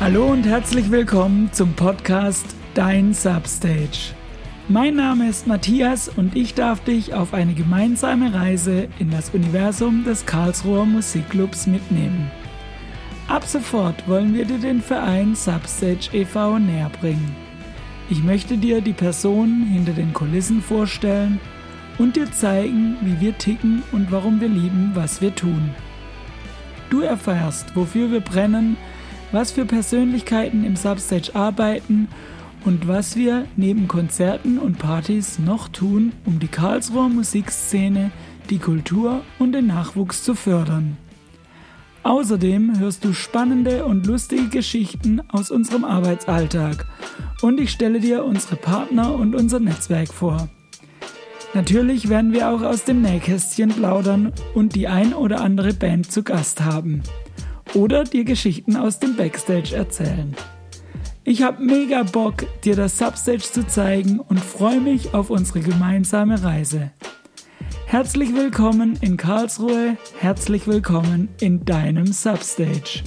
Hallo und herzlich willkommen zum Podcast Dein Substage. Mein Name ist Matthias und ich darf dich auf eine gemeinsame Reise in das Universum des Karlsruher Musikclubs mitnehmen. Ab sofort wollen wir dir den Verein Substage e.V. näher bringen. Ich möchte dir die Personen hinter den Kulissen vorstellen und dir zeigen, wie wir ticken und warum wir lieben, was wir tun. Du erfährst, wofür wir brennen, was für Persönlichkeiten im Substage arbeiten und was wir neben Konzerten und Partys noch tun, um die Karlsruher Musikszene, die Kultur und den Nachwuchs zu fördern. Außerdem hörst du spannende und lustige Geschichten aus unserem Arbeitsalltag und ich stelle dir unsere Partner und unser Netzwerk vor. Natürlich werden wir auch aus dem Nähkästchen plaudern und die ein oder andere Band zu Gast haben oder dir Geschichten aus dem Backstage erzählen. Ich habe mega Bock, dir das Substage zu zeigen und freue mich auf unsere gemeinsame Reise. Herzlich willkommen in Karlsruhe, herzlich willkommen in deinem Substage.